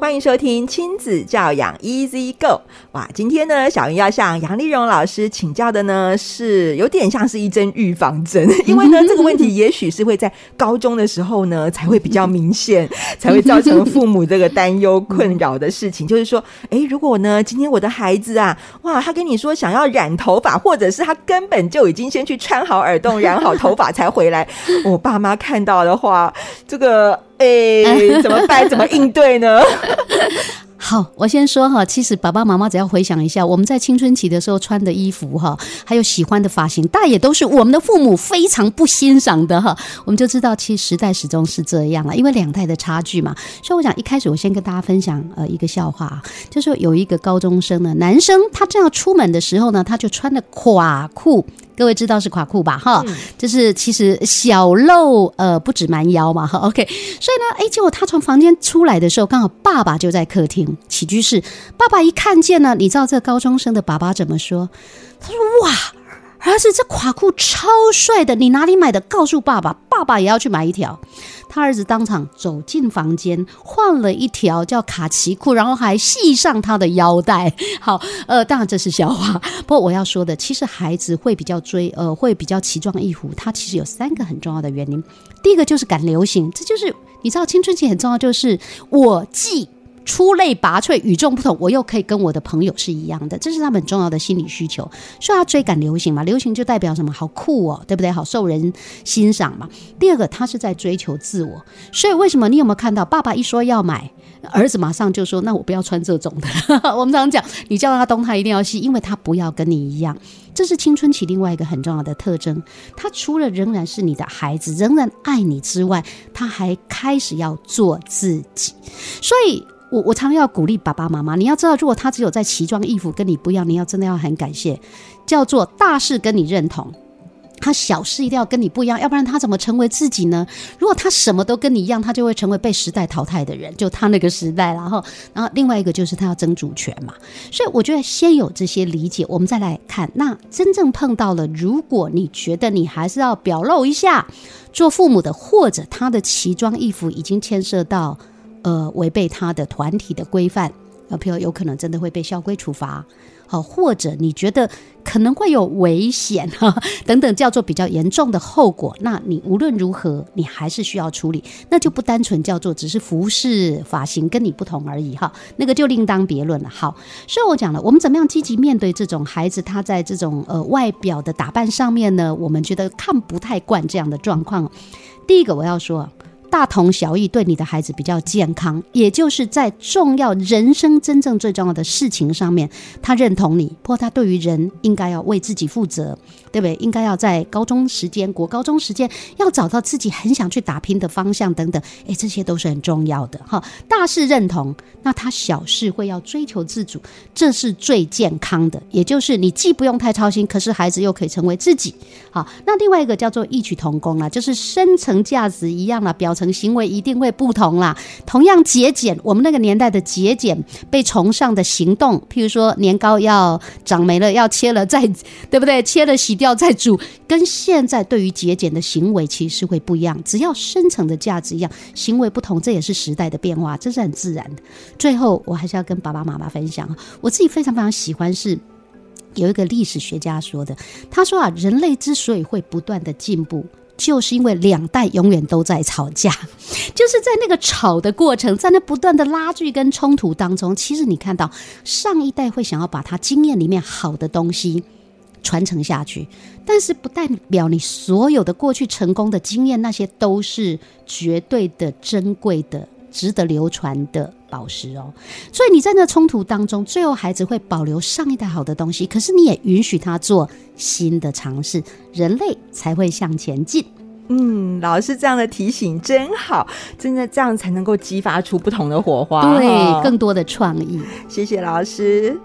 欢迎收听亲子教养 Easy Go。哇，今天呢，小云要向杨丽蓉老师请教的呢，是有点像是一针预防针，因为呢，这个问题也许是会在高中的时候呢，才会比较明显，才会造成父母这个担忧困扰的事情。就是说，哎，如果呢，今天我的孩子啊，哇，他跟你说想要染头发，或者是他根本就已经先去穿好耳洞、染好头发才回来，我爸妈看到的话，这个。哎、怎么办？怎么应对呢？好，我先说哈，其实爸爸妈妈只要回想一下，我们在青春期的时候穿的衣服哈，还有喜欢的发型，大也都是我们的父母非常不欣赏的哈。我们就知道，其实时代始终是这样了，因为两代的差距嘛。所以我想一开始我先跟大家分享呃一个笑话，就是说有一个高中生呢，男生他正要出门的时候呢，他就穿的垮裤。各位知道是垮裤吧？哈、嗯，就是其实小露呃不止蛮腰嘛。哈，OK。所以呢，哎，结果他从房间出来的时候，刚好爸爸就在客厅起居室。爸爸一看见呢，你知道这高中生的爸爸怎么说？他说：“哇。”儿子，这垮裤超帅的，你哪里买的？告诉爸爸，爸爸也要去买一条。他儿子当场走进房间，换了一条叫卡其裤，然后还系上他的腰带。好，呃，当然这是笑话。不过我要说的，其实孩子会比较追，呃，会比较奇装异服，他其实有三个很重要的原因。第一个就是赶流行，这就是你知道，青春期很重要，就是我既。出类拔萃、与众不同，我又可以跟我的朋友是一样的，这是他们很重要的心理需求。所以他追赶流行嘛，流行就代表什么？好酷哦，对不对？好受人欣赏嘛。第二个，他是在追求自我。所以为什么你有没有看到，爸爸一说要买，儿子马上就说：“那我不要穿这种的。”我们常常讲，你叫他东，他一定要西，因为他不要跟你一样。这是青春期另外一个很重要的特征。他除了仍然是你的孩子，仍然爱你之外，他还开始要做自己。所以。我我常要鼓励爸爸妈妈，你要知道，如果他只有在奇装异服跟你不一样，你要真的要很感谢，叫做大事跟你认同，他小事一定要跟你不一样，要不然他怎么成为自己呢？如果他什么都跟你一样，他就会成为被时代淘汰的人，就他那个时代。然后，然后另外一个就是他要争主权嘛。所以我觉得先有这些理解，我们再来看。那真正碰到了，如果你觉得你还是要表露一下，做父母的或者他的奇装异服已经牵涉到。呃，违背他的团体的规范，呃，譬如有可能真的会被校规处罚，好，或者你觉得可能会有危险哈，等等，叫做比较严重的后果，那你无论如何，你还是需要处理，那就不单纯叫做只是服饰发型跟你不同而已哈，那个就另当别论了。好，所以我讲了，我们怎么样积极面对这种孩子，他在这种呃外表的打扮上面呢，我们觉得看不太惯这样的状况。第一个我要说。大同小异，对你的孩子比较健康，也就是在重要人生真正最重要的事情上面，他认同你，不过他对于人应该要为自己负责，对不对？应该要在高中时间、国高中时间要找到自己很想去打拼的方向等等，诶，这些都是很重要的哈。大事认同，那他小事会要追求自主，这是最健康的，也就是你既不用太操心，可是孩子又可以成为自己。好，那另外一个叫做异曲同工啦，就是深层价值一样啦，表。成行为一定会不同啦。同样节俭，我们那个年代的节俭被崇尚的行动，譬如说年糕要长霉了要切了再，对不对？切了洗掉再煮，跟现在对于节俭的行为其实是会不一样。只要深层的价值一样，行为不同，这也是时代的变化，这是很自然的。最后，我还是要跟爸爸妈妈分享，我自己非常非常喜欢是有一个历史学家说的，他说啊，人类之所以会不断的进步。就是因为两代永远都在吵架，就是在那个吵的过程，在那不断的拉锯跟冲突当中，其实你看到上一代会想要把他经验里面好的东西传承下去，但是不代表你所有的过去成功的经验那些都是绝对的珍贵的。值得流传的宝石哦，所以你在那冲突当中，最后孩子会保留上一代好的东西，可是你也允许他做新的尝试，人类才会向前进。嗯，老师这样的提醒真好，真的这样才能够激发出不同的火花，对，更多的创意。谢谢老师。